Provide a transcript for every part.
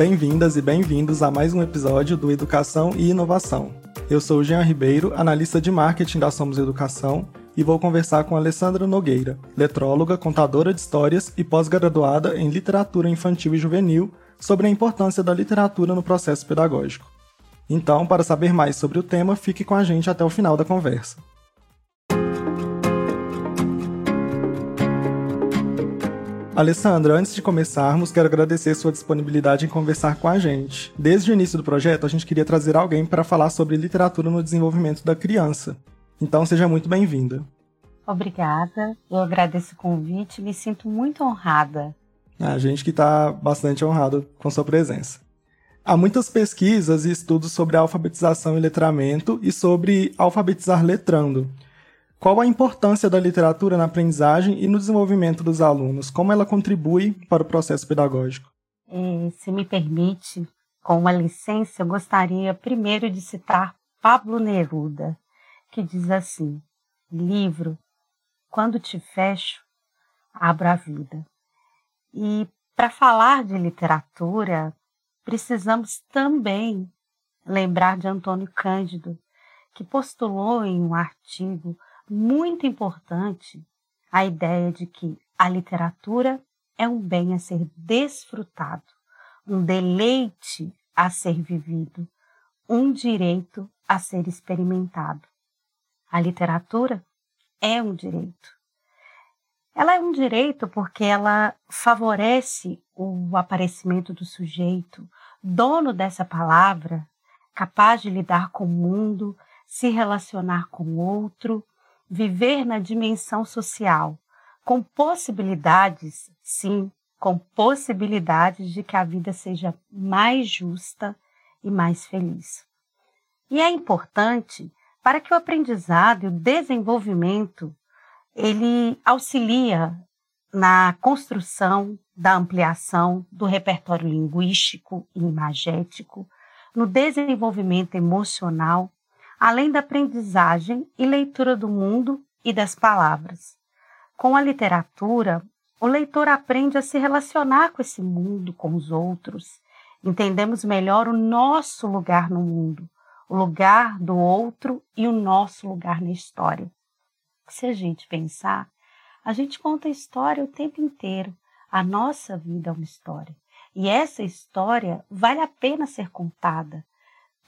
Bem-vindas e bem-vindos a mais um episódio do Educação e Inovação. Eu sou Jean Ribeiro, analista de marketing da Somos Educação, e vou conversar com Alessandra Nogueira, letróloga, contadora de histórias e pós-graduada em literatura infantil e juvenil, sobre a importância da literatura no processo pedagógico. Então, para saber mais sobre o tema, fique com a gente até o final da conversa. Alessandra, antes de começarmos, quero agradecer sua disponibilidade em conversar com a gente. Desde o início do projeto, a gente queria trazer alguém para falar sobre literatura no desenvolvimento da criança. Então, seja muito bem-vinda. Obrigada, eu agradeço o convite, me sinto muito honrada. A gente que está bastante honrado com sua presença. Há muitas pesquisas e estudos sobre alfabetização e letramento e sobre alfabetizar letrando. Qual a importância da literatura na aprendizagem e no desenvolvimento dos alunos? Como ela contribui para o processo pedagógico? E, se me permite, com uma licença, eu gostaria primeiro de citar Pablo Neruda, que diz assim: Livro, quando te fecho, abro a vida. E para falar de literatura, precisamos também lembrar de Antônio Cândido, que postulou em um artigo muito importante a ideia de que a literatura é um bem a ser desfrutado, um deleite a ser vivido, um direito a ser experimentado. A literatura é um direito. Ela é um direito porque ela favorece o aparecimento do sujeito, dono dessa palavra, capaz de lidar com o mundo, se relacionar com o outro, viver na dimensão social, com possibilidades, sim, com possibilidades de que a vida seja mais justa e mais feliz. E é importante para que o aprendizado e o desenvolvimento ele auxilia na construção da ampliação do repertório linguístico e imagético, no desenvolvimento emocional além da aprendizagem e leitura do mundo e das palavras. Com a literatura, o leitor aprende a se relacionar com esse mundo, com os outros. Entendemos melhor o nosso lugar no mundo, o lugar do outro e o nosso lugar na história. Se a gente pensar, a gente conta a história o tempo inteiro. A nossa vida é uma história. E essa história vale a pena ser contada,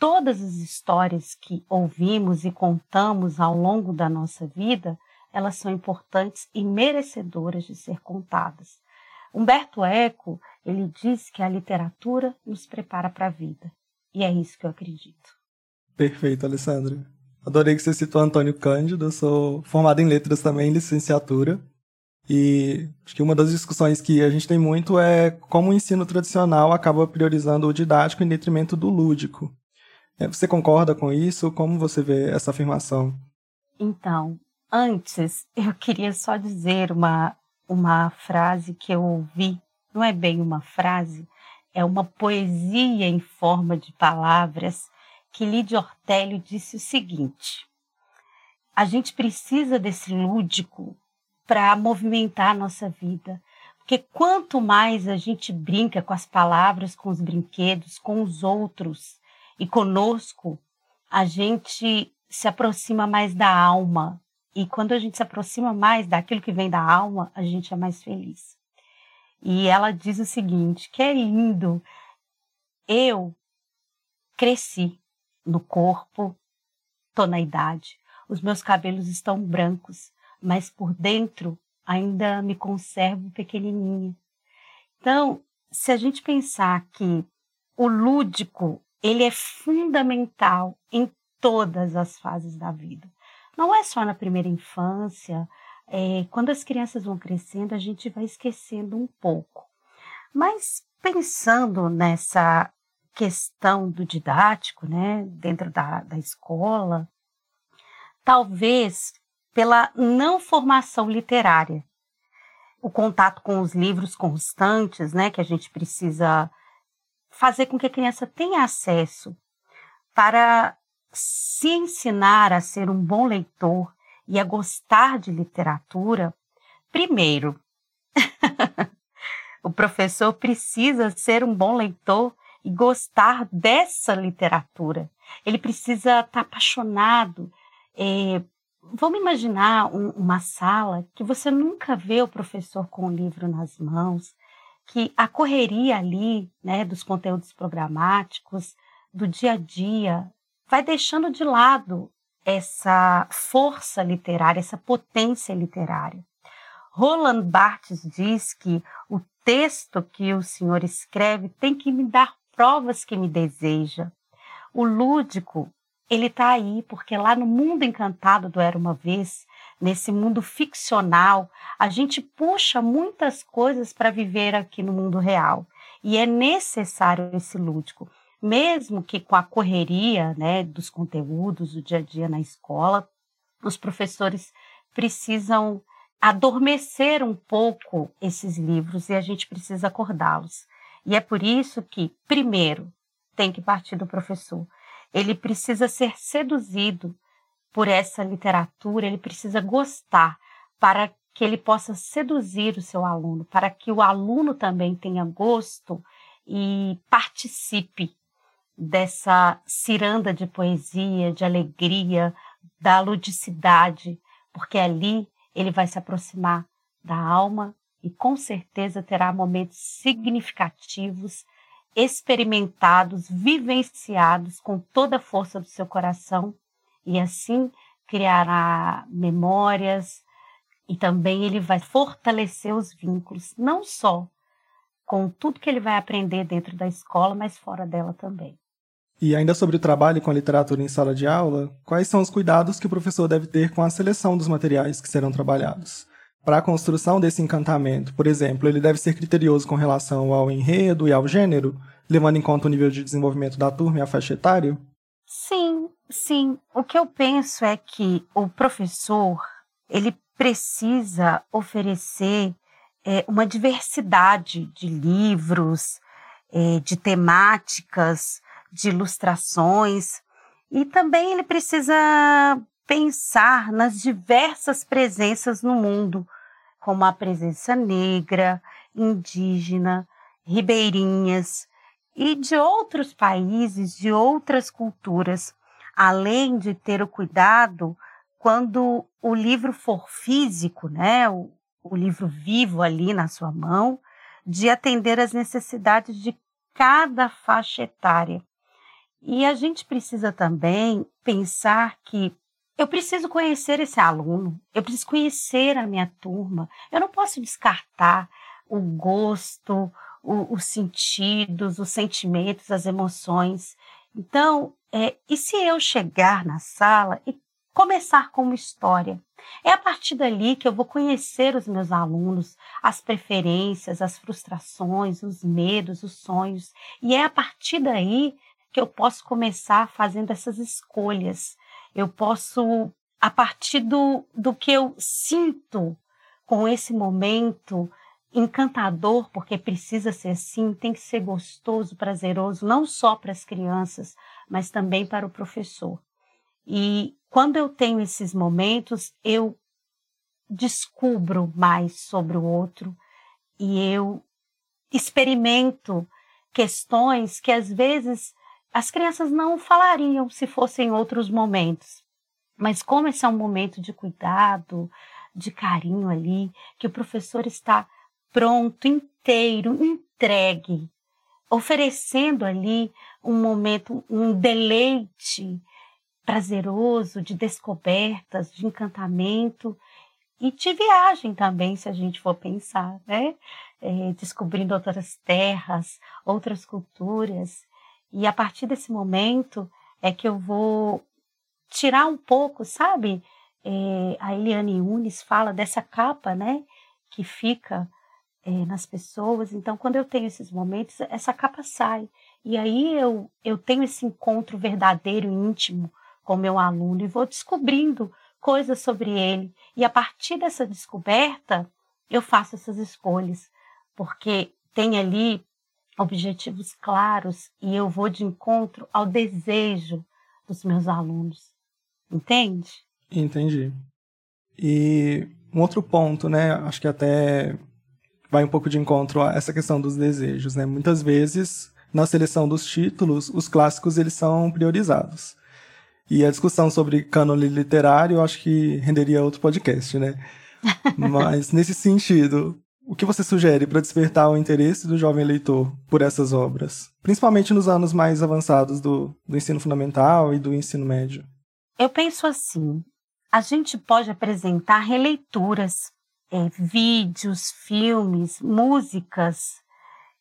todas as histórias que ouvimos e contamos ao longo da nossa vida, elas são importantes e merecedoras de ser contadas. Humberto Eco, ele diz que a literatura nos prepara para a vida. E é isso que eu acredito. Perfeito, Alessandra. Adorei que você citou Antônio Cândido. Eu sou formado em letras também, licenciatura. E acho que uma das discussões que a gente tem muito é como o ensino tradicional acaba priorizando o didático em detrimento do lúdico. É, você concorda com isso? Como você vê essa afirmação? Então, antes eu queria só dizer uma, uma frase que eu ouvi. Não é bem uma frase, é uma poesia em forma de palavras que Lídia Ortélio disse o seguinte: a gente precisa desse lúdico para movimentar a nossa vida. Porque quanto mais a gente brinca com as palavras, com os brinquedos, com os outros, e conosco, a gente se aproxima mais da alma. E quando a gente se aproxima mais daquilo que vem da alma, a gente é mais feliz. E ela diz o seguinte: que é lindo. Eu cresci no corpo, tô na idade. Os meus cabelos estão brancos, mas por dentro ainda me conservo pequenininha. Então, se a gente pensar que o lúdico ele é fundamental em todas as fases da vida. Não é só na primeira infância, é, quando as crianças vão crescendo, a gente vai esquecendo um pouco. Mas pensando nessa questão do didático, né, dentro da, da escola, talvez pela não formação literária, o contato com os livros constantes, né, que a gente precisa fazer com que a criança tenha acesso para se ensinar a ser um bom leitor e a gostar de literatura, primeiro, o professor precisa ser um bom leitor e gostar dessa literatura. Ele precisa estar tá apaixonado. É, vamos imaginar um, uma sala que você nunca vê o professor com o livro nas mãos, que a correria ali, né, dos conteúdos programáticos, do dia a dia, vai deixando de lado essa força literária, essa potência literária. Roland Barthes diz que o texto que o senhor escreve tem que me dar provas que me deseja. O lúdico, ele está aí porque lá no mundo encantado do Era Uma Vez, nesse mundo ficcional, a gente puxa muitas coisas para viver aqui no mundo real. E é necessário esse lúdico mesmo que com a correria né, dos conteúdos do dia a dia na escola, os professores precisam adormecer um pouco esses livros e a gente precisa acordá-los. E é por isso que, primeiro, tem que partir do professor. Ele precisa ser seduzido por essa literatura, ele precisa gostar para que ele possa seduzir o seu aluno, para que o aluno também tenha gosto e participe dessa ciranda de poesia, de alegria, da ludicidade, porque ali ele vai se aproximar da alma e com certeza terá momentos significativos, experimentados, vivenciados com toda a força do seu coração e assim criará memórias e também ele vai fortalecer os vínculos, não só com tudo que ele vai aprender dentro da escola, mas fora dela também. E ainda sobre o trabalho com a literatura em sala de aula, quais são os cuidados que o professor deve ter com a seleção dos materiais que serão trabalhados? Para a construção desse encantamento, por exemplo, ele deve ser criterioso com relação ao enredo e ao gênero, levando em conta o nível de desenvolvimento da turma e a faixa etária? Sim, sim. O que eu penso é que o professor ele precisa oferecer é, uma diversidade de livros, é, de temáticas, de ilustrações, e também ele precisa pensar nas diversas presenças no mundo, como a presença negra, indígena, ribeirinhas e de outros países, de outras culturas, além de ter o cuidado quando o livro for físico, né, o, o livro vivo ali na sua mão, de atender às necessidades de cada faixa etária. E a gente precisa também pensar que eu preciso conhecer esse aluno, eu preciso conhecer a minha turma. Eu não posso descartar o gosto, o, os sentidos, os sentimentos, as emoções. Então, é, e se eu chegar na sala e começar com uma história? É a partir dali que eu vou conhecer os meus alunos, as preferências, as frustrações, os medos, os sonhos. E é a partir daí que eu posso começar fazendo essas escolhas. Eu posso, a partir do, do que eu sinto com esse momento encantador, porque precisa ser assim, tem que ser gostoso, prazeroso, não só para as crianças, mas também para o professor. E quando eu tenho esses momentos, eu descubro mais sobre o outro e eu experimento questões que às vezes as crianças não falariam se fossem outros momentos. Mas como esse é um momento de cuidado, de carinho ali, que o professor está pronto, inteiro, entregue, oferecendo ali um momento, um deleite prazeroso de descobertas, de encantamento e de viagem também, se a gente for pensar, né? É, descobrindo outras terras, outras culturas. E a partir desse momento é que eu vou tirar um pouco, sabe? É, a Eliane Unes fala dessa capa, né? Que fica é, nas pessoas. Então, quando eu tenho esses momentos, essa capa sai. E aí eu, eu tenho esse encontro verdadeiro, íntimo com o meu aluno e vou descobrindo coisas sobre ele. E a partir dessa descoberta, eu faço essas escolhas, porque tem ali objetivos claros e eu vou de encontro ao desejo dos meus alunos. Entende? Entendi. E um outro ponto, né? Acho que até vai um pouco de encontro a essa questão dos desejos, né? Muitas vezes na seleção dos títulos, os clássicos eles são priorizados. E a discussão sobre cânone literário, eu acho que renderia outro podcast, né? Mas nesse sentido, o que você sugere para despertar o interesse do jovem leitor por essas obras, principalmente nos anos mais avançados do, do ensino fundamental e do ensino médio? Eu penso assim: a gente pode apresentar releituras, é, vídeos, filmes, músicas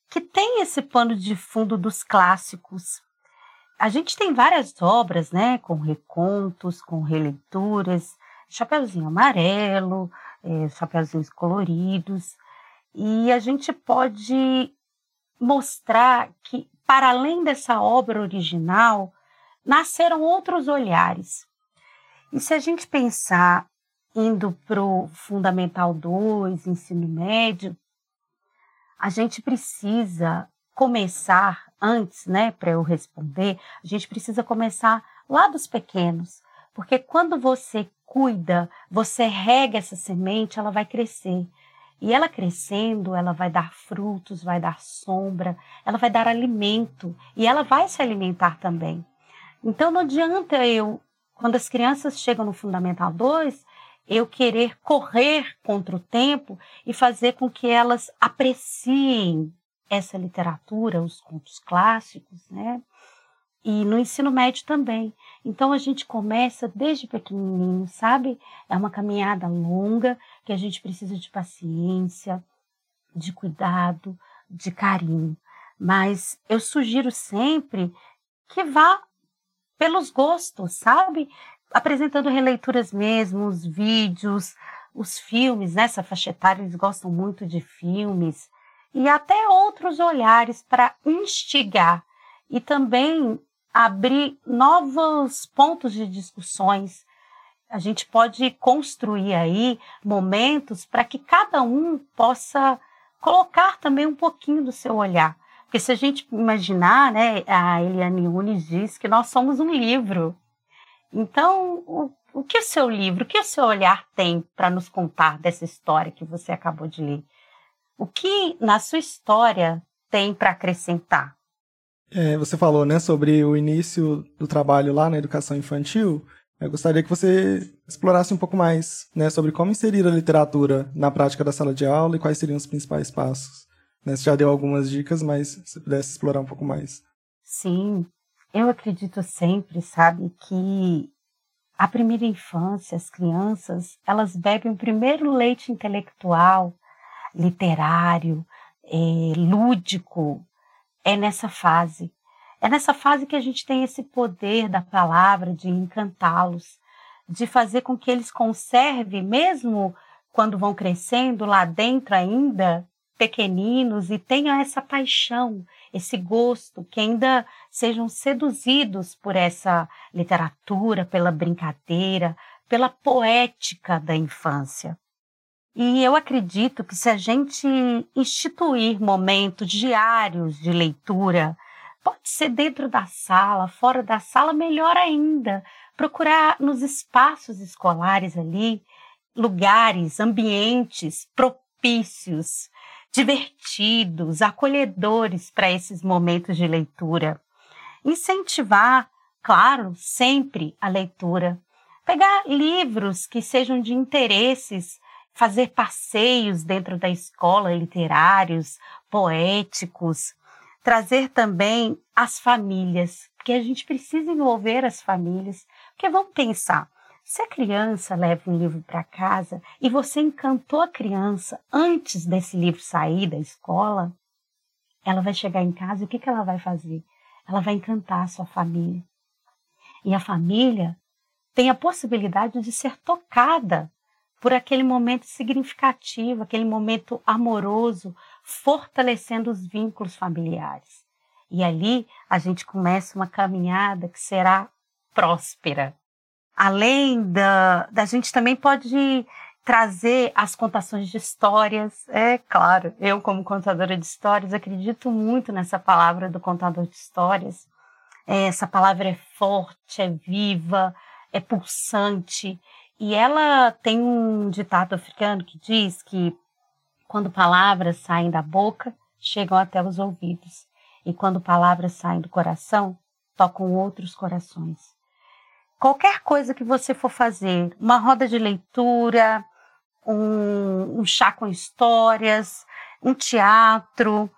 que tem esse pano de fundo dos clássicos. A gente tem várias obras, né, com recontos, com releituras, Chapeuzinho Amarelo, é, Chapeuzinhos Coloridos, e a gente pode mostrar que, para além dessa obra original, nasceram outros olhares. E se a gente pensar indo para o Fundamental 2, ensino médio, a gente precisa começar antes, né, para eu responder, a gente precisa começar lá dos pequenos, porque quando você cuida, você rega essa semente, ela vai crescer. E ela crescendo, ela vai dar frutos, vai dar sombra, ela vai dar alimento e ela vai se alimentar também. Então não adianta eu, quando as crianças chegam no Fundamental 2, eu querer correr contra o tempo e fazer com que elas apreciem essa literatura, os contos clássicos, né? E no ensino médio também. Então a gente começa desde pequenininho, sabe? É uma caminhada longa que a gente precisa de paciência, de cuidado, de carinho. Mas eu sugiro sempre que vá pelos gostos, sabe? Apresentando releituras mesmo, os vídeos, os filmes, nessa né? faixa etária eles gostam muito de filmes, e até outros olhares para instigar e também abrir novos pontos de discussões. A gente pode construir aí momentos para que cada um possa colocar também um pouquinho do seu olhar. Porque se a gente imaginar, né, a Eliane Nunes diz que nós somos um livro. Então, o, o que o seu livro, o que o seu olhar tem para nos contar dessa história que você acabou de ler? O que na sua história tem para acrescentar? É, você falou né, sobre o início do trabalho lá na educação infantil. Eu gostaria que você explorasse um pouco mais né, sobre como inserir a literatura na prática da sala de aula e quais seriam os principais passos. Né, você já deu algumas dicas, mas se pudesse explorar um pouco mais. Sim, eu acredito sempre, sabe, que a primeira infância, as crianças, elas bebem o primeiro leite intelectual, literário, é, lúdico, é nessa fase. É nessa fase que a gente tem esse poder da palavra de encantá-los, de fazer com que eles conservem, mesmo quando vão crescendo lá dentro ainda, pequeninos e tenham essa paixão, esse gosto, que ainda sejam seduzidos por essa literatura, pela brincadeira, pela poética da infância. E eu acredito que se a gente instituir momentos diários de leitura, pode ser dentro da sala, fora da sala, melhor ainda. Procurar nos espaços escolares ali lugares, ambientes propícios divertidos, acolhedores para esses momentos de leitura. Incentivar, claro, sempre a leitura. Pegar livros que sejam de interesses, fazer passeios dentro da escola, literários, poéticos, trazer também as famílias, porque a gente precisa envolver as famílias, porque vamos pensar, se a criança leva um livro para casa e você encantou a criança antes desse livro sair da escola, ela vai chegar em casa e o que, que ela vai fazer? Ela vai encantar a sua família. E a família tem a possibilidade de ser tocada por aquele momento significativo, aquele momento amoroso, fortalecendo os vínculos familiares. E ali a gente começa uma caminhada que será próspera além da, da gente também pode trazer as contações de histórias. É claro, eu, como contadora de histórias, acredito muito nessa palavra do contador de histórias. É, essa palavra é forte, é viva, é pulsante. E ela tem um ditado africano que diz que quando palavras saem da boca, chegam até os ouvidos. E quando palavras saem do coração, tocam outros corações. Qualquer coisa que você for fazer, uma roda de leitura, um, um chá com histórias, um teatro,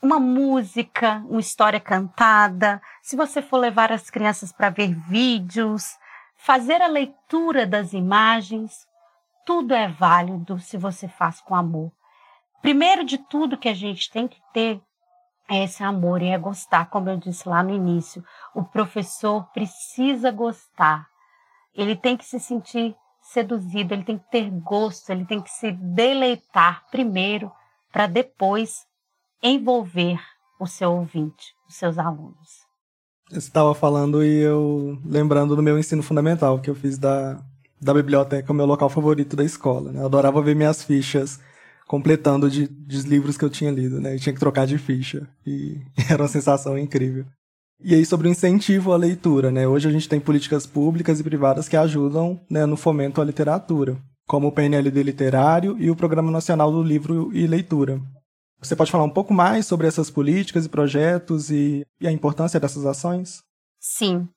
uma música, uma história cantada, se você for levar as crianças para ver vídeos, fazer a leitura das imagens, tudo é válido se você faz com amor. Primeiro de tudo que a gente tem que ter é esse amor e é gostar, como eu disse lá no início. O professor precisa gostar. Ele tem que se sentir seduzido, ele tem que ter gosto, ele tem que se deleitar primeiro para depois envolver o seu ouvinte, os seus alunos. Você estava falando e eu lembrando do meu ensino fundamental, que eu fiz da, da biblioteca, o meu local favorito da escola. Né? Eu adorava ver minhas fichas completando de, de livros que eu tinha lido, né? E tinha que trocar de ficha. E era uma sensação incrível. E aí sobre o incentivo à leitura, né? Hoje a gente tem políticas públicas e privadas que ajudam né, no fomento à literatura, como o PNLD Literário e o Programa Nacional do Livro e Leitura. Você pode falar um pouco mais sobre essas políticas e projetos e, e a importância dessas ações? Sim.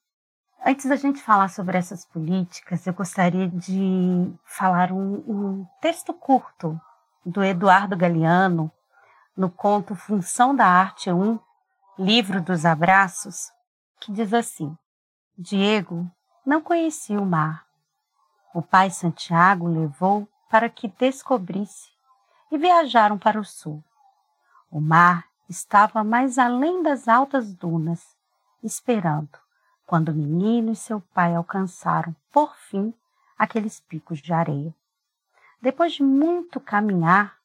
Antes da gente falar sobre essas políticas, eu gostaria de falar um, um texto curto do Eduardo Galeano, no conto Função da Arte 1, Livro dos Abraços, que diz assim: Diego não conhecia o mar. O pai Santiago levou para que descobrisse e viajaram para o sul. O mar estava mais além das altas dunas, esperando, quando o menino e seu pai alcançaram, por fim, aqueles picos de areia. Depois de muito caminhar,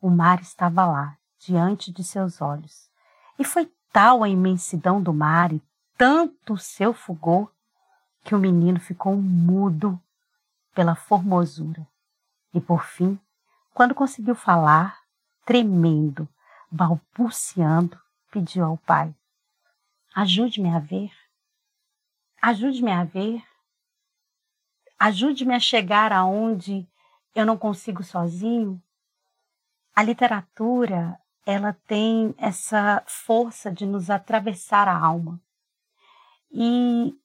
o mar estava lá, diante de seus olhos. E foi tal a imensidão do mar e tanto o seu fulgor que o menino ficou mudo pela formosura. E por fim, quando conseguiu falar, tremendo, balbuciando, pediu ao pai: Ajude-me a ver. Ajude-me a ver. Ajude-me a chegar aonde eu não consigo sozinho. A literatura, ela tem essa força de nos atravessar a alma. E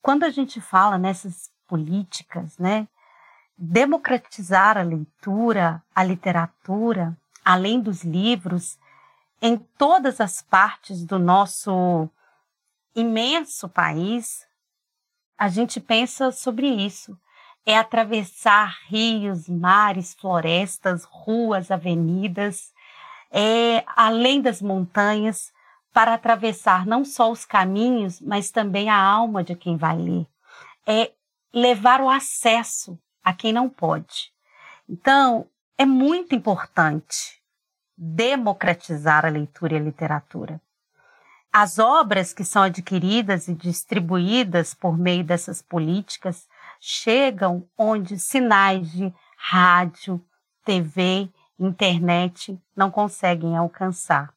quando a gente fala nessas políticas, né, democratizar a leitura, a literatura, além dos livros, em todas as partes do nosso imenso país, a gente pensa sobre isso. É atravessar rios, mares, florestas, ruas, avenidas, é além das montanhas, para atravessar não só os caminhos, mas também a alma de quem vai ler. É levar o acesso a quem não pode. Então, é muito importante democratizar a leitura e a literatura. As obras que são adquiridas e distribuídas por meio dessas políticas chegam onde sinais de rádio, TV, internet não conseguem alcançar.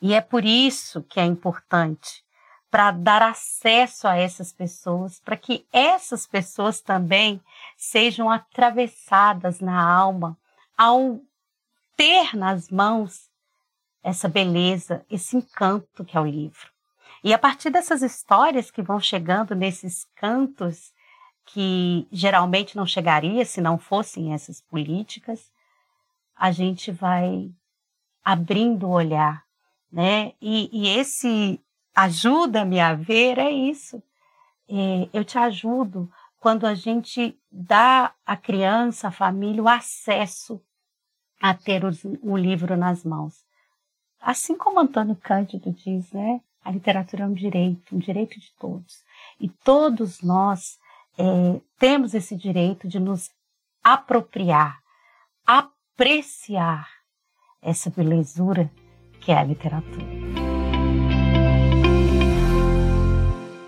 E é por isso que é importante para dar acesso a essas pessoas, para que essas pessoas também sejam atravessadas na alma ao ter nas mãos essa beleza, esse encanto que é o livro. E a partir dessas histórias que vão chegando nesses cantos que geralmente não chegaria se não fossem essas políticas, a gente vai abrindo o olhar, né? E, e esse ajuda-me a ver é isso. É, eu te ajudo quando a gente dá à criança, à família, o acesso a ter o, o livro nas mãos. Assim como Antônio Cândido diz, né? A literatura é um direito, um direito de todos. E todos nós é, temos esse direito de nos apropriar, apreciar essa belezura que é a literatura.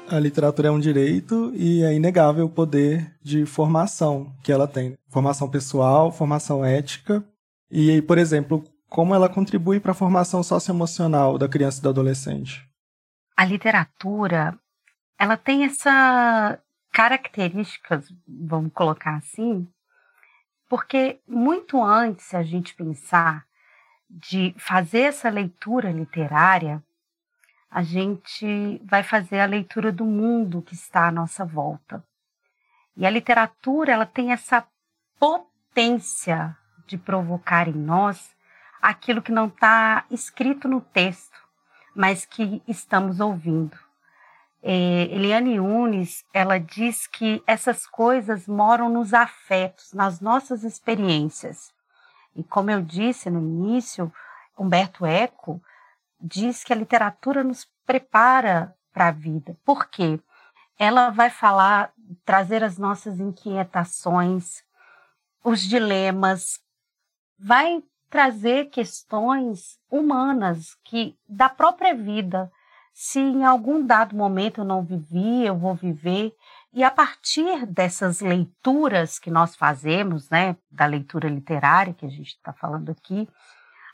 A literatura é um direito e é inegável o poder de formação que ela tem. Formação pessoal, formação ética e, por exemplo, como ela contribui para a formação socioemocional da criança e do adolescente? A literatura, ela tem essa características, vamos colocar assim, porque muito antes a gente pensar de fazer essa leitura literária, a gente vai fazer a leitura do mundo que está à nossa volta. E a literatura, ela tem essa potência de provocar em nós aquilo que não está escrito no texto, mas que estamos ouvindo. É, Eliane Nunes, ela diz que essas coisas moram nos afetos, nas nossas experiências. E como eu disse no início, Humberto Eco diz que a literatura nos prepara para a vida. Por quê? Ela vai falar, trazer as nossas inquietações, os dilemas, vai trazer questões humanas que da própria vida. Se em algum dado momento eu não vivi, eu vou viver. E a partir dessas leituras que nós fazemos, né, da leitura literária que a gente está falando aqui,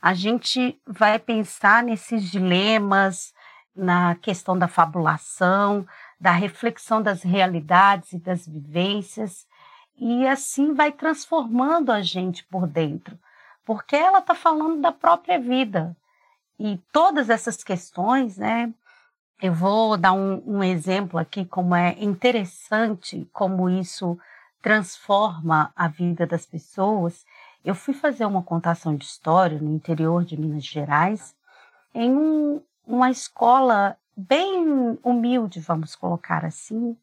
a gente vai pensar nesses dilemas, na questão da fabulação, da reflexão das realidades e das vivências, e assim vai transformando a gente por dentro, porque ela está falando da própria vida. E todas essas questões, né? Eu vou dar um, um exemplo aqui, como é interessante como isso transforma a vida das pessoas. Eu fui fazer uma contação de história no interior de Minas Gerais, em um, uma escola bem humilde, vamos colocar assim.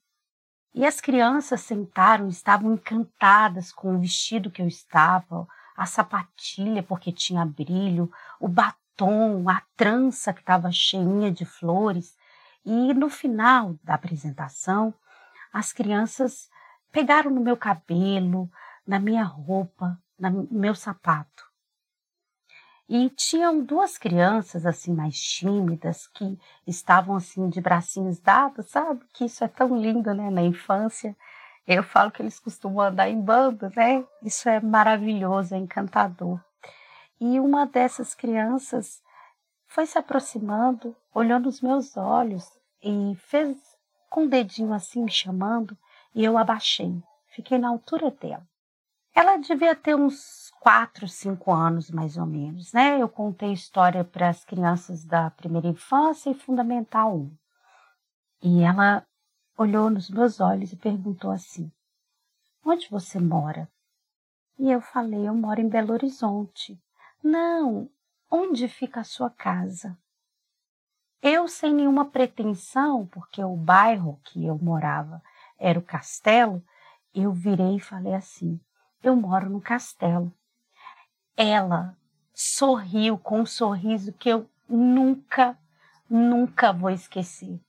E as crianças sentaram, estavam encantadas com o vestido que eu estava, a sapatilha porque tinha brilho, o batom, a trança que estava cheinha de flores. E no final da apresentação, as crianças pegaram no meu cabelo, na minha roupa, no meu sapato. E tinham duas crianças assim mais tímidas que estavam assim de bracinhos dados, sabe? Que isso é tão lindo, né, na infância. Eu falo que eles costumam andar em bando, né? Isso é maravilhoso, é encantador. E uma dessas crianças foi se aproximando, olhou nos meus olhos e fez com o dedinho assim me chamando, e eu abaixei. Fiquei na altura dela. Ela devia ter uns quatro, cinco anos mais ou menos, né? Eu contei história para as crianças da primeira infância e fundamental 1. E ela olhou nos meus olhos e perguntou assim: Onde você mora? E eu falei: Eu moro em Belo Horizonte. Não, onde fica a sua casa? Eu, sem nenhuma pretensão, porque o bairro que eu morava era o castelo, eu virei e falei assim: eu moro no castelo. Ela sorriu com um sorriso que eu nunca, nunca vou esquecer.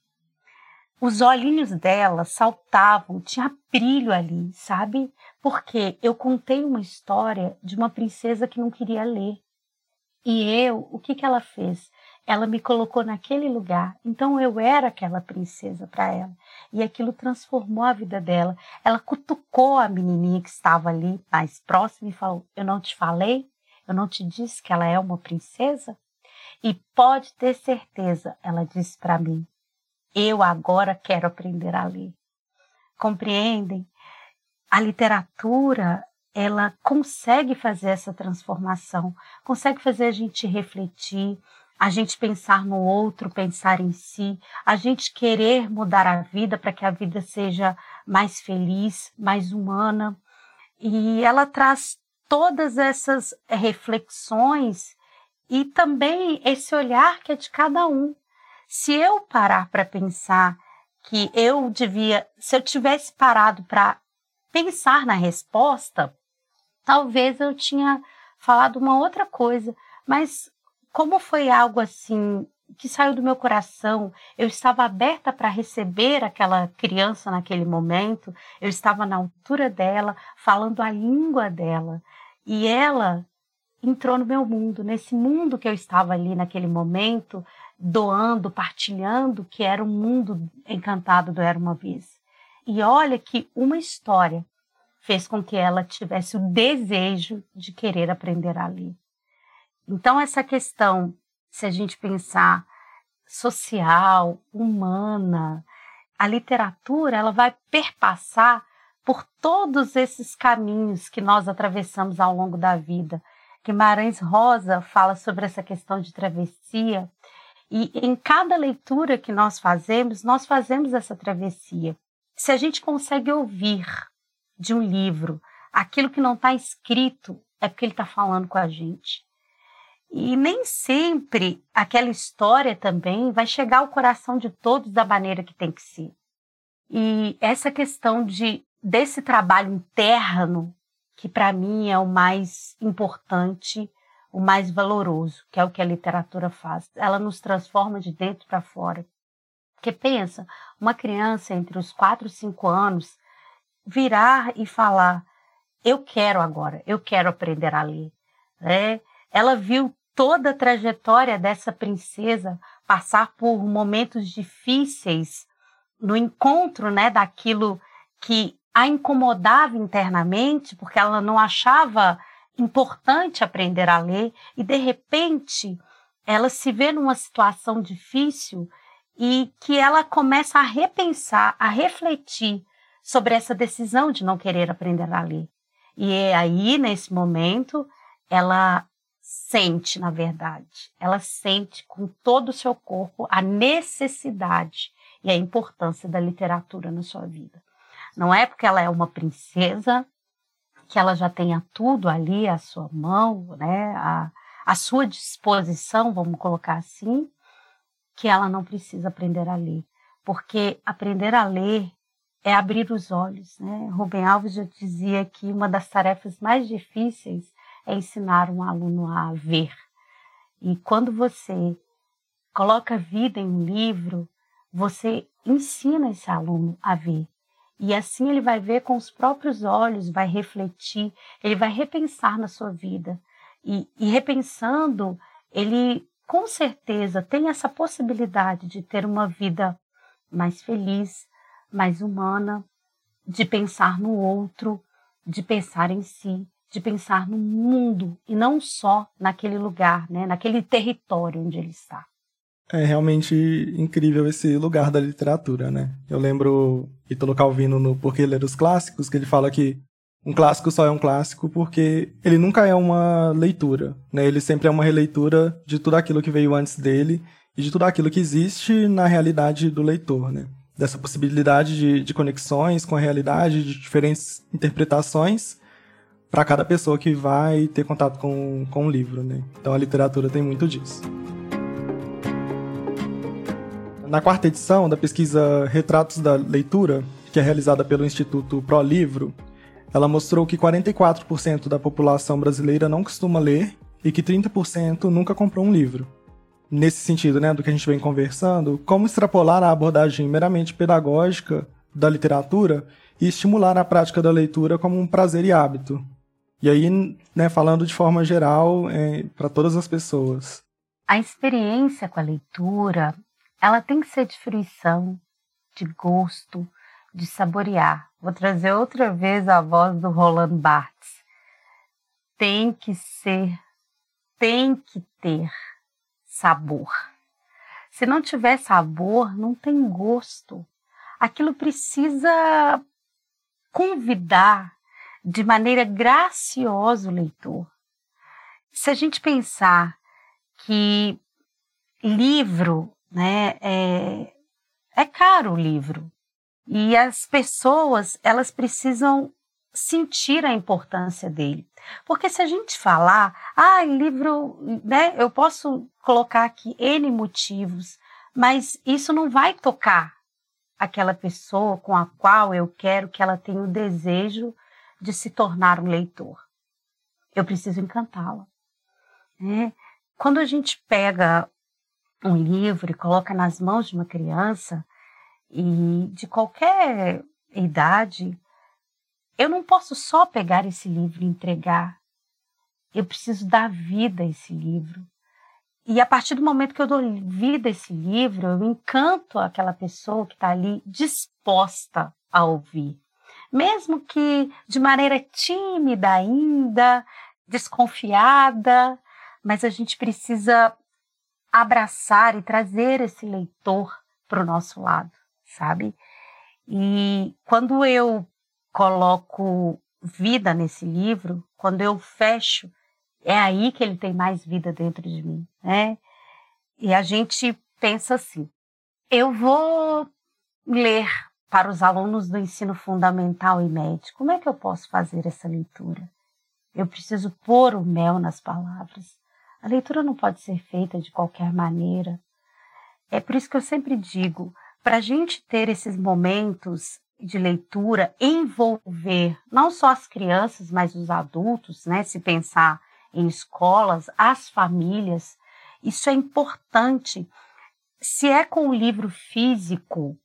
Os olhinhos dela saltavam, tinha brilho ali, sabe? Porque eu contei uma história de uma princesa que não queria ler. E eu, o que, que ela fez? Ela me colocou naquele lugar, então eu era aquela princesa para ela. E aquilo transformou a vida dela. Ela cutucou a menininha que estava ali mais próxima e falou: Eu não te falei? Eu não te disse que ela é uma princesa? E pode ter certeza, ela disse para mim: Eu agora quero aprender a ler. Compreendem? A literatura ela consegue fazer essa transformação, consegue fazer a gente refletir, a gente pensar no outro, pensar em si, a gente querer mudar a vida para que a vida seja mais feliz, mais humana. E ela traz todas essas reflexões e também esse olhar que é de cada um. Se eu parar para pensar que eu devia, se eu tivesse parado para pensar na resposta, talvez eu tinha falado uma outra coisa, mas como foi algo assim que saiu do meu coração, eu estava aberta para receber aquela criança naquele momento, eu estava na altura dela, falando a língua dela, e ela entrou no meu mundo, nesse mundo que eu estava ali naquele momento, doando, partilhando, que era o um mundo encantado do Era uma Vez. E olha que uma história fez com que ela tivesse o desejo de querer aprender a ler. Então, essa questão, se a gente pensar social, humana, a literatura ela vai perpassar por todos esses caminhos que nós atravessamos ao longo da vida. Guimarães Rosa fala sobre essa questão de travessia. E em cada leitura que nós fazemos, nós fazemos essa travessia. Se a gente consegue ouvir de um livro aquilo que não está escrito, é porque ele está falando com a gente. E nem sempre aquela história também vai chegar ao coração de todos da maneira que tem que ser. E essa questão de desse trabalho interno, que para mim é o mais importante, o mais valoroso, que é o que a literatura faz. Ela nos transforma de dentro para fora. Porque pensa, uma criança entre os 4 e 5 anos virar e falar: Eu quero agora, eu quero aprender a ler. É, ela viu toda a trajetória dessa princesa passar por momentos difíceis no encontro né, daquilo que a incomodava internamente, porque ela não achava importante aprender a ler, e de repente ela se vê numa situação difícil e que ela começa a repensar, a refletir sobre essa decisão de não querer aprender a ler. E aí, nesse momento, ela sente, na verdade, ela sente com todo o seu corpo a necessidade e a importância da literatura na sua vida. Não é porque ela é uma princesa que ela já tenha tudo ali à sua mão, né, à, à sua disposição, vamos colocar assim, que ela não precisa aprender a ler. Porque aprender a ler é abrir os olhos. Né? Rubem Alves já dizia que uma das tarefas mais difíceis é ensinar um aluno a ver. E quando você coloca vida em um livro, você ensina esse aluno a ver. E assim ele vai ver com os próprios olhos, vai refletir, ele vai repensar na sua vida. E, e repensando, ele com certeza tem essa possibilidade de ter uma vida mais feliz, mais humana, de pensar no outro, de pensar em si, de pensar no mundo e não só naquele lugar, né, naquele território onde ele está. É realmente incrível esse lugar da literatura, né? Eu lembro Italo Calvino no Porquê Ler os Clássicos, que ele fala que um clássico só é um clássico porque ele nunca é uma leitura, né? Ele sempre é uma releitura de tudo aquilo que veio antes dele e de tudo aquilo que existe na realidade do leitor, né? Dessa possibilidade de, de conexões com a realidade, de diferentes interpretações para cada pessoa que vai ter contato com, com o livro, né? Então a literatura tem muito disso. Na quarta edição da pesquisa Retratos da Leitura, que é realizada pelo Instituto Pro Livro, ela mostrou que 44% da população brasileira não costuma ler e que 30% nunca comprou um livro. Nesse sentido, né, do que a gente vem conversando, como extrapolar a abordagem meramente pedagógica da literatura e estimular a prática da leitura como um prazer e hábito. E aí, né, falando de forma geral, é, para todas as pessoas. A experiência com a leitura ela tem que ser de fruição, de gosto, de saborear. Vou trazer outra vez a voz do Roland Barthes. Tem que ser, tem que ter sabor. Se não tiver sabor, não tem gosto. Aquilo precisa convidar de maneira graciosa o leitor. Se a gente pensar que livro né? É, é caro o livro e as pessoas elas precisam sentir a importância dele, porque se a gente falar, ah, livro, né? Eu posso colocar aqui n motivos, mas isso não vai tocar aquela pessoa com a qual eu quero que ela tenha o desejo de se tornar um leitor. Eu preciso encantá-la. Né? Quando a gente pega um livro e coloca nas mãos de uma criança e de qualquer idade, eu não posso só pegar esse livro e entregar. Eu preciso dar vida a esse livro. E a partir do momento que eu dou vida a esse livro, eu encanto aquela pessoa que está ali disposta a ouvir. Mesmo que de maneira tímida ainda, desconfiada, mas a gente precisa abraçar e trazer esse leitor para o nosso lado, sabe? E quando eu coloco vida nesse livro, quando eu fecho É aí que ele tem mais vida dentro de mim, né? E a gente pensa assim: eu vou ler para os alunos do ensino fundamental e médio. Como é que eu posso fazer essa leitura? Eu preciso pôr o mel nas palavras. A leitura não pode ser feita de qualquer maneira. É por isso que eu sempre digo: para a gente ter esses momentos de leitura, envolver não só as crianças, mas os adultos, né? Se pensar em escolas, as famílias, isso é importante. Se é com o livro físico,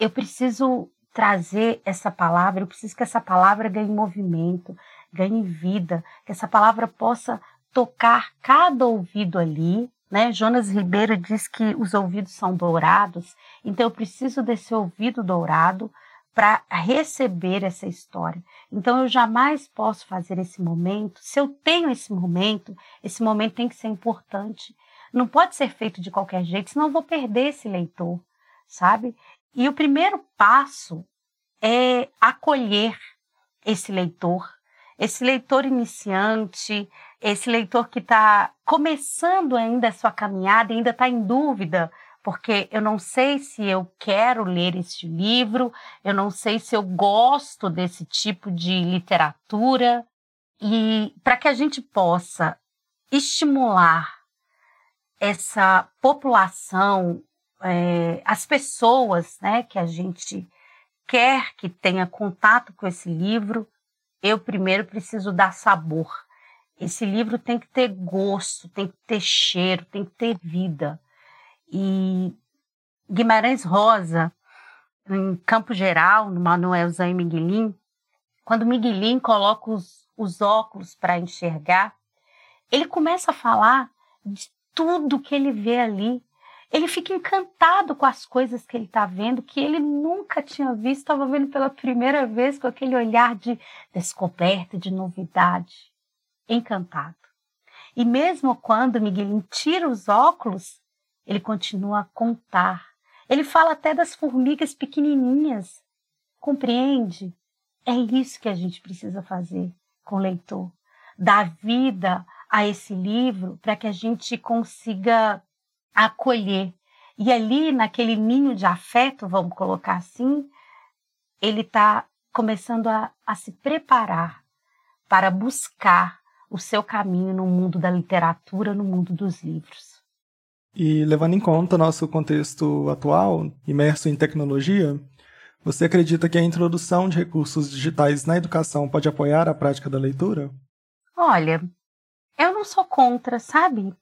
eu preciso trazer essa palavra, eu preciso que essa palavra ganhe movimento, ganhe vida, que essa palavra possa tocar cada ouvido ali, né? Jonas Ribeiro diz que os ouvidos são dourados, então eu preciso desse ouvido dourado para receber essa história. Então eu jamais posso fazer esse momento. Se eu tenho esse momento, esse momento tem que ser importante. Não pode ser feito de qualquer jeito, senão eu vou perder esse leitor, sabe? E o primeiro passo é acolher esse leitor, esse leitor iniciante, esse leitor que está começando ainda a sua caminhada, ainda está em dúvida, porque eu não sei se eu quero ler este livro, eu não sei se eu gosto desse tipo de literatura. E para que a gente possa estimular essa população, é, as pessoas né, que a gente quer que tenha contato com esse livro, eu primeiro preciso dar sabor. Esse livro tem que ter gosto, tem que ter cheiro, tem que ter vida. E Guimarães Rosa, em Campo Geral, no Manuelzão e Miguelin, quando Miguelin coloca os, os óculos para enxergar, ele começa a falar de tudo que ele vê ali. Ele fica encantado com as coisas que ele está vendo, que ele nunca tinha visto, estava vendo pela primeira vez com aquele olhar de descoberta, de novidade encantado. E mesmo quando Miguelinho tira os óculos, ele continua a contar. Ele fala até das formigas pequenininhas. Compreende? É isso que a gente precisa fazer com o leitor. Dar vida a esse livro para que a gente consiga acolher. E ali, naquele ninho de afeto, vamos colocar assim, ele está começando a, a se preparar para buscar o seu caminho no mundo da literatura, no mundo dos livros. E levando em conta nosso contexto atual, imerso em tecnologia, você acredita que a introdução de recursos digitais na educação pode apoiar a prática da leitura? Olha, eu não sou contra, sabe?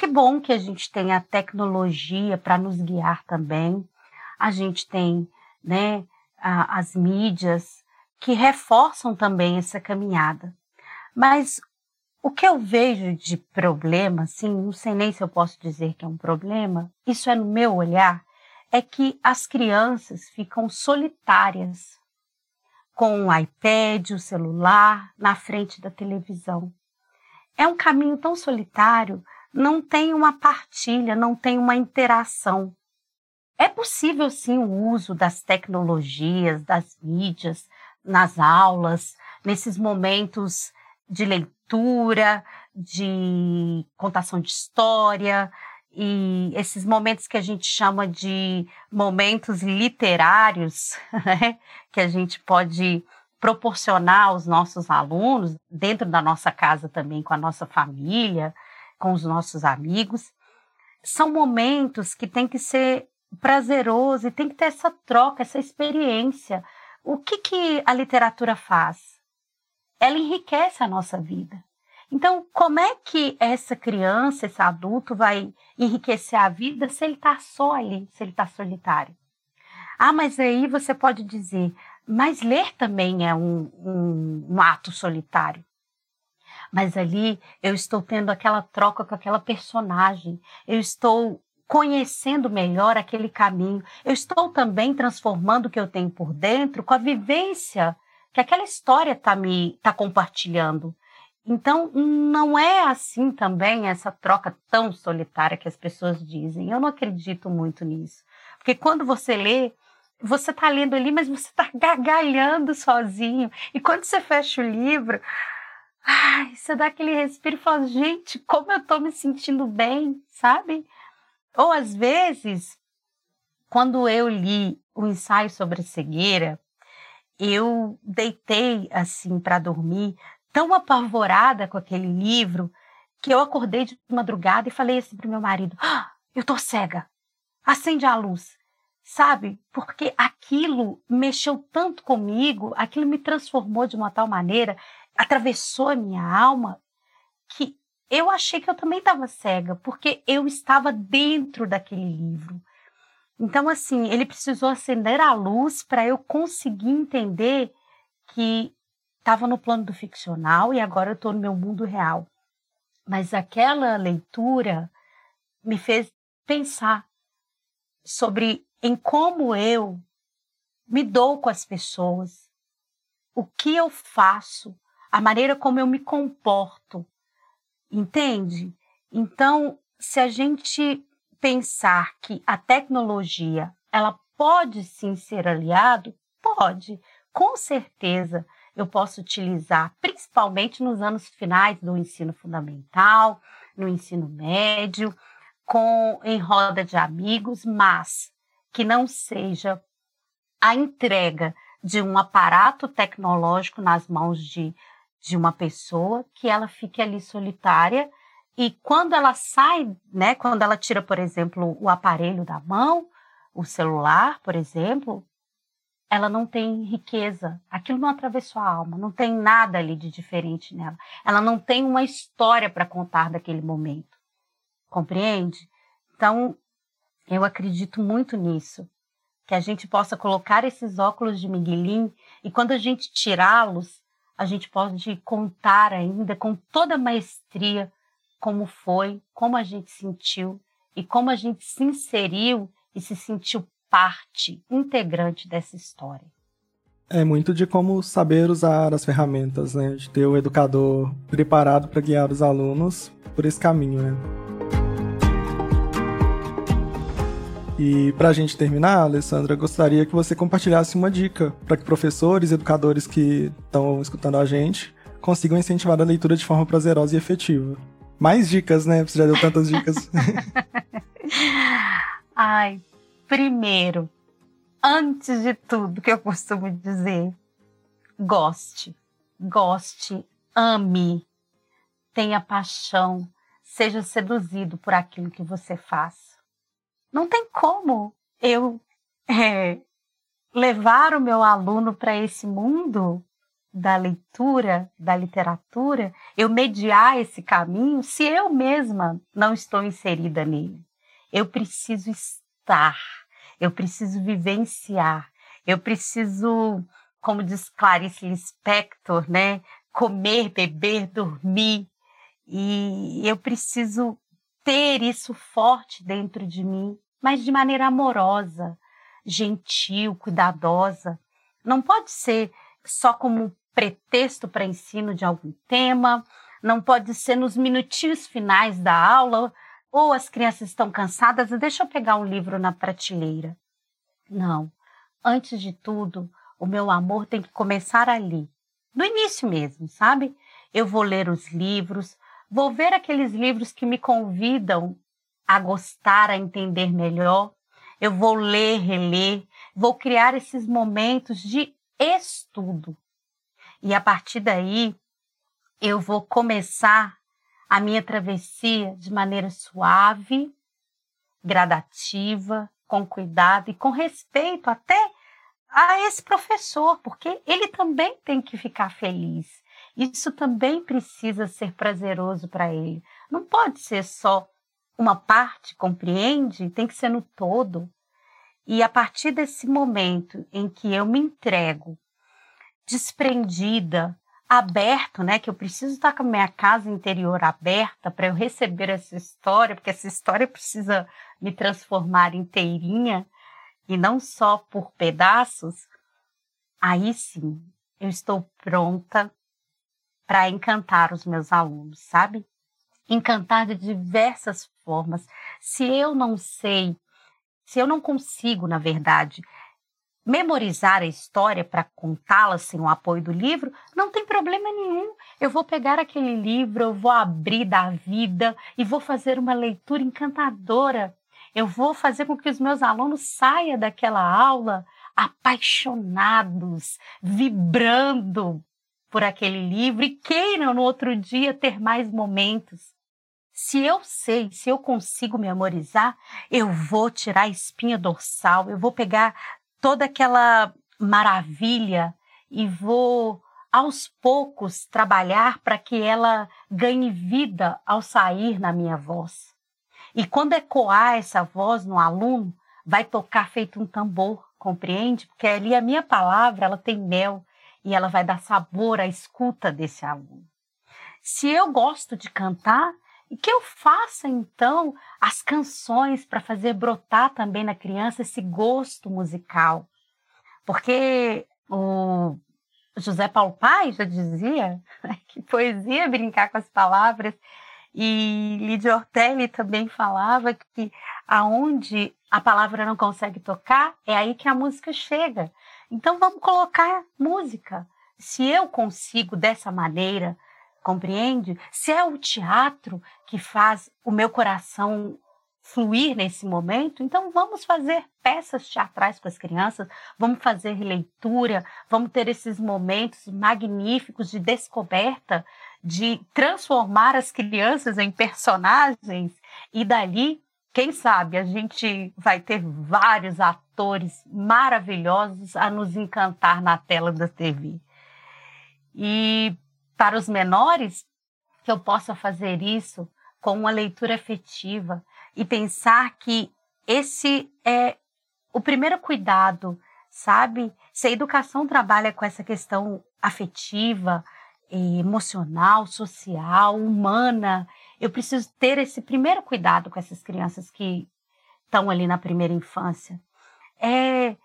Que bom que a gente tem a tecnologia para nos guiar também. A gente tem, né, as mídias que reforçam também essa caminhada. Mas o que eu vejo de problema, assim, não sei nem se eu posso dizer que é um problema, isso é no meu olhar, é que as crianças ficam solitárias com o iPad, o celular, na frente da televisão. É um caminho tão solitário, não tem uma partilha, não tem uma interação. É possível sim o uso das tecnologias, das mídias, nas aulas, nesses momentos de leitura, de contação de história e esses momentos que a gente chama de momentos literários, né? que a gente pode proporcionar aos nossos alunos, dentro da nossa casa também, com a nossa família, com os nossos amigos. São momentos que tem que ser prazeroso e tem que ter essa troca, essa experiência. O que, que a literatura faz? ela enriquece a nossa vida. Então, como é que essa criança, esse adulto vai enriquecer a vida se ele está só ali, se ele está solitário? Ah, mas aí você pode dizer, mas ler também é um, um, um ato solitário. Mas ali eu estou tendo aquela troca com aquela personagem, eu estou conhecendo melhor aquele caminho, eu estou também transformando o que eu tenho por dentro com a vivência que aquela história está me tá compartilhando. Então, não é assim também essa troca tão solitária que as pessoas dizem. Eu não acredito muito nisso. Porque quando você lê, você está lendo ali, mas você está gargalhando sozinho. E quando você fecha o livro, ai, você dá aquele respiro e fala, gente, como eu tô me sentindo bem, sabe? Ou às vezes, quando eu li o ensaio sobre cegueira, eu deitei assim para dormir, tão apavorada com aquele livro, que eu acordei de madrugada e falei assim pro meu marido: ah, eu tô cega, acende a luz, sabe? Porque aquilo mexeu tanto comigo, aquilo me transformou de uma tal maneira, atravessou a minha alma, que eu achei que eu também estava cega, porque eu estava dentro daquele livro. Então, assim, ele precisou acender a luz para eu conseguir entender que estava no plano do ficcional e agora eu estou no meu mundo real. Mas aquela leitura me fez pensar sobre em como eu me dou com as pessoas, o que eu faço, a maneira como eu me comporto, entende? Então, se a gente pensar que a tecnologia ela pode sim ser aliado, pode, com certeza eu posso utilizar, principalmente nos anos finais do ensino fundamental, no ensino médio, com em roda de amigos, mas que não seja a entrega de um aparato tecnológico nas mãos de, de uma pessoa que ela fique ali solitária e quando ela sai, né, quando ela tira, por exemplo, o aparelho da mão, o celular, por exemplo, ela não tem riqueza. Aquilo não atravessou a alma, não tem nada ali de diferente nela. Ela não tem uma história para contar daquele momento. Compreende? Então, eu acredito muito nisso. Que a gente possa colocar esses óculos de Miguelin e quando a gente tirá-los, a gente pode contar ainda com toda a maestria como foi, como a gente sentiu e como a gente se inseriu e se sentiu parte integrante dessa história. É muito de como saber usar as ferramentas, né? De ter o educador preparado para guiar os alunos por esse caminho, né? E para a gente terminar, Alessandra, gostaria que você compartilhasse uma dica para que professores e educadores que estão escutando a gente consigam incentivar a leitura de forma prazerosa e efetiva. Mais dicas, né? Você já deu tantas dicas. Ai, primeiro, antes de tudo que eu costumo dizer, goste, goste, ame, tenha paixão, seja seduzido por aquilo que você faz. Não tem como eu é, levar o meu aluno para esse mundo da leitura, da literatura, eu mediar esse caminho se eu mesma não estou inserida nele. Eu preciso estar, eu preciso vivenciar, eu preciso, como diz Clarice Lispector, né, comer, beber, dormir, e eu preciso ter isso forte dentro de mim, mas de maneira amorosa, gentil, cuidadosa. Não pode ser só como pretexto para ensino de algum tema, não pode ser nos minutinhos finais da aula, ou as crianças estão cansadas deixa eu pegar um livro na prateleira. Não. Antes de tudo, o meu amor tem que começar ali, no início mesmo, sabe? Eu vou ler os livros, vou ver aqueles livros que me convidam a gostar, a entender melhor. Eu vou ler, reler, vou criar esses momentos de estudo, e a partir daí, eu vou começar a minha travessia de maneira suave, gradativa, com cuidado e com respeito até a esse professor, porque ele também tem que ficar feliz. Isso também precisa ser prazeroso para ele. Não pode ser só uma parte, compreende? Tem que ser no todo. E a partir desse momento em que eu me entrego desprendida, aberto, né? Que eu preciso estar com a minha casa interior aberta para eu receber essa história, porque essa história precisa me transformar inteirinha e não só por pedaços. Aí sim, eu estou pronta para encantar os meus alunos, sabe? Encantar de diversas formas. Se eu não sei, se eu não consigo, na verdade, memorizar a história para contá-la sem o apoio do livro, não tem problema nenhum. Eu vou pegar aquele livro, eu vou abrir da vida e vou fazer uma leitura encantadora. Eu vou fazer com que os meus alunos saiam daquela aula apaixonados, vibrando por aquele livro e queiram no outro dia ter mais momentos. Se eu sei, se eu consigo memorizar, eu vou tirar a espinha dorsal, eu vou pegar toda aquela maravilha e vou aos poucos trabalhar para que ela ganhe vida ao sair na minha voz. E quando ecoar essa voz no aluno, vai tocar feito um tambor, compreende? Porque ali a minha palavra, ela tem mel e ela vai dar sabor à escuta desse aluno. Se eu gosto de cantar, e que eu faça então as canções para fazer brotar também na criança esse gosto musical. Porque o José Paulo Pai já dizia né, que poesia é brincar com as palavras e Lídia Ortelli também falava que aonde a palavra não consegue tocar, é aí que a música chega. Então vamos colocar música. Se eu consigo dessa maneira compreende? Se é o teatro que faz o meu coração fluir nesse momento, então vamos fazer peças teatrais com as crianças, vamos fazer leitura, vamos ter esses momentos magníficos de descoberta, de transformar as crianças em personagens e dali, quem sabe, a gente vai ter vários atores maravilhosos a nos encantar na tela da TV. E para os menores, que eu possa fazer isso com uma leitura afetiva e pensar que esse é o primeiro cuidado, sabe? Se a educação trabalha com essa questão afetiva, emocional, social, humana, eu preciso ter esse primeiro cuidado com essas crianças que estão ali na primeira infância. É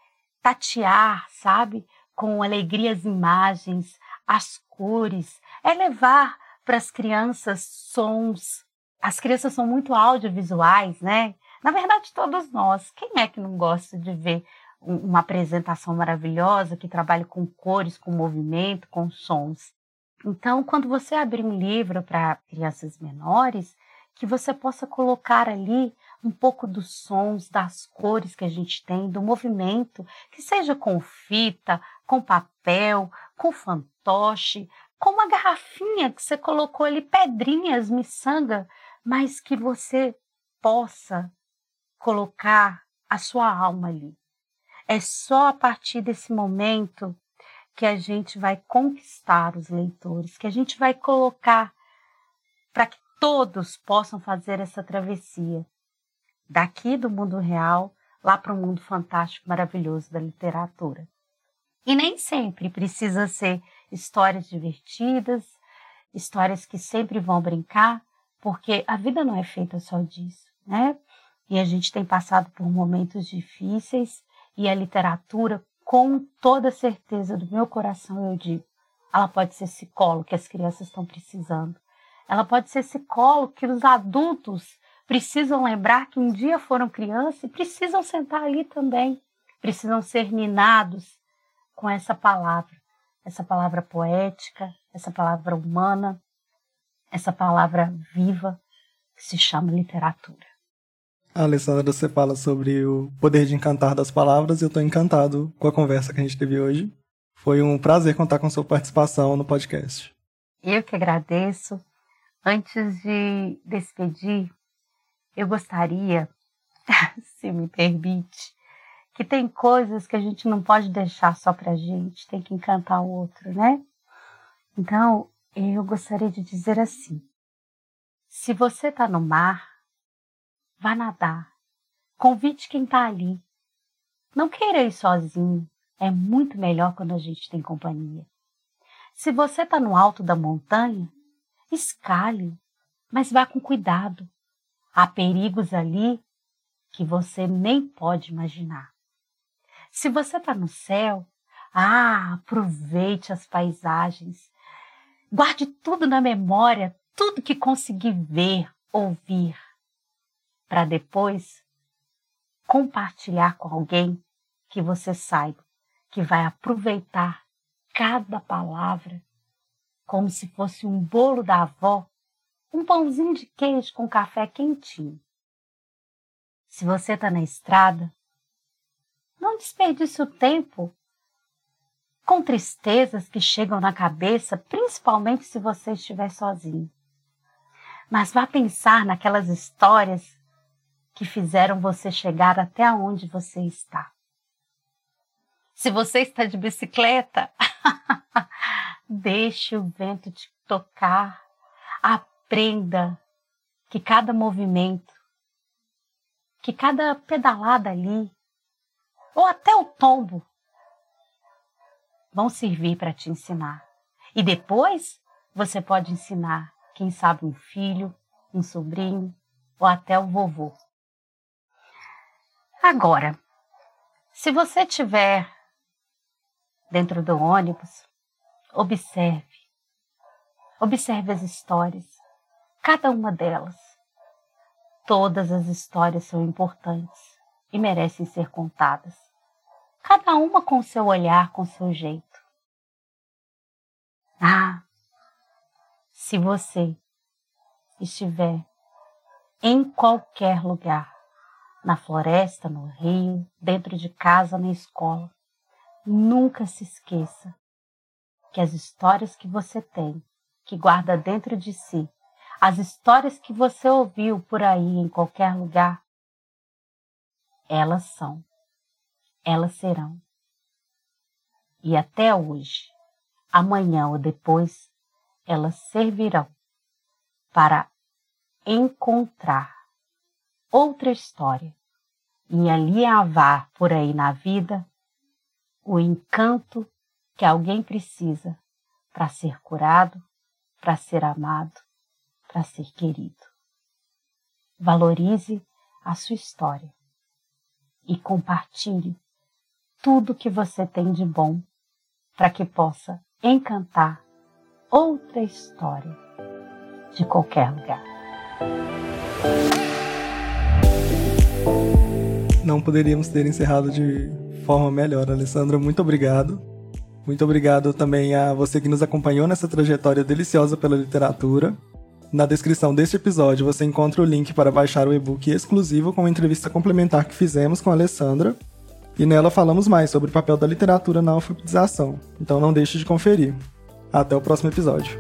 tatear, sabe? Com alegria as imagens, as cores, é levar para as crianças sons. As crianças são muito audiovisuais, né? Na verdade, todos nós. Quem é que não gosta de ver uma apresentação maravilhosa que trabalhe com cores, com movimento, com sons? Então, quando você abrir um livro para crianças menores, que você possa colocar ali um pouco dos sons, das cores que a gente tem, do movimento, que seja com fita, com papel, com fantoche, com uma garrafinha que você colocou ali, pedrinhas, miçanga, mas que você possa colocar a sua alma ali. É só a partir desse momento que a gente vai conquistar os leitores, que a gente vai colocar para que todos possam fazer essa travessia daqui do mundo real lá para o mundo fantástico, maravilhoso da literatura. E nem sempre precisa ser histórias divertidas, histórias que sempre vão brincar, porque a vida não é feita só disso, né? E a gente tem passado por momentos difíceis e a literatura, com toda certeza do meu coração, eu digo, ela pode ser psicólogo que as crianças estão precisando. Ela pode ser psicólogo que os adultos precisam lembrar que um dia foram crianças e precisam sentar ali também, precisam ser ninados com essa palavra essa palavra poética, essa palavra humana, essa palavra viva que se chama literatura. Alessandra, você fala sobre o poder de encantar das palavras e eu estou encantado com a conversa que a gente teve hoje. Foi um prazer contar com sua participação no podcast. Eu que agradeço. Antes de despedir, eu gostaria, se me permite, que tem coisas que a gente não pode deixar só para a gente, tem que encantar o outro, né? Então, eu gostaria de dizer assim: se você está no mar, vá nadar. Convite quem está ali. Não queira ir sozinho. É muito melhor quando a gente tem companhia. Se você está no alto da montanha, escale, mas vá com cuidado. Há perigos ali que você nem pode imaginar. Se você está no céu, ah, aproveite as paisagens. Guarde tudo na memória, tudo que conseguir ver, ouvir, para depois compartilhar com alguém que você saiba que vai aproveitar cada palavra como se fosse um bolo da avó, um pãozinho de queijo com café quentinho. Se você está na estrada, não desperdice o tempo com tristezas que chegam na cabeça, principalmente se você estiver sozinho. Mas vá pensar naquelas histórias que fizeram você chegar até onde você está. Se você está de bicicleta, deixe o vento te tocar. Aprenda que cada movimento, que cada pedalada ali, ou até o tombo, vão servir para te ensinar. E depois você pode ensinar, quem sabe, um filho, um sobrinho ou até o vovô. Agora, se você estiver dentro do ônibus, observe. Observe as histórias, cada uma delas. Todas as histórias são importantes e merecem ser contadas cada uma com seu olhar, com seu jeito. Ah, se você estiver em qualquer lugar, na floresta, no rio, dentro de casa, na escola, nunca se esqueça que as histórias que você tem, que guarda dentro de si, as histórias que você ouviu por aí em qualquer lugar, elas são elas serão. E até hoje, amanhã ou depois, elas servirão para encontrar outra história e alinhavar por aí na vida o encanto que alguém precisa para ser curado, para ser amado, para ser querido. Valorize a sua história e compartilhe tudo que você tem de bom para que possa encantar outra história de qualquer lugar. Não poderíamos ter encerrado de forma melhor, Alessandra. Muito obrigado. Muito obrigado também a você que nos acompanhou nessa trajetória deliciosa pela literatura. Na descrição deste episódio você encontra o link para baixar o e-book exclusivo com a entrevista complementar que fizemos com a Alessandra e nela falamos mais sobre o papel da literatura na alfabetização, então não deixe de conferir. Até o próximo episódio.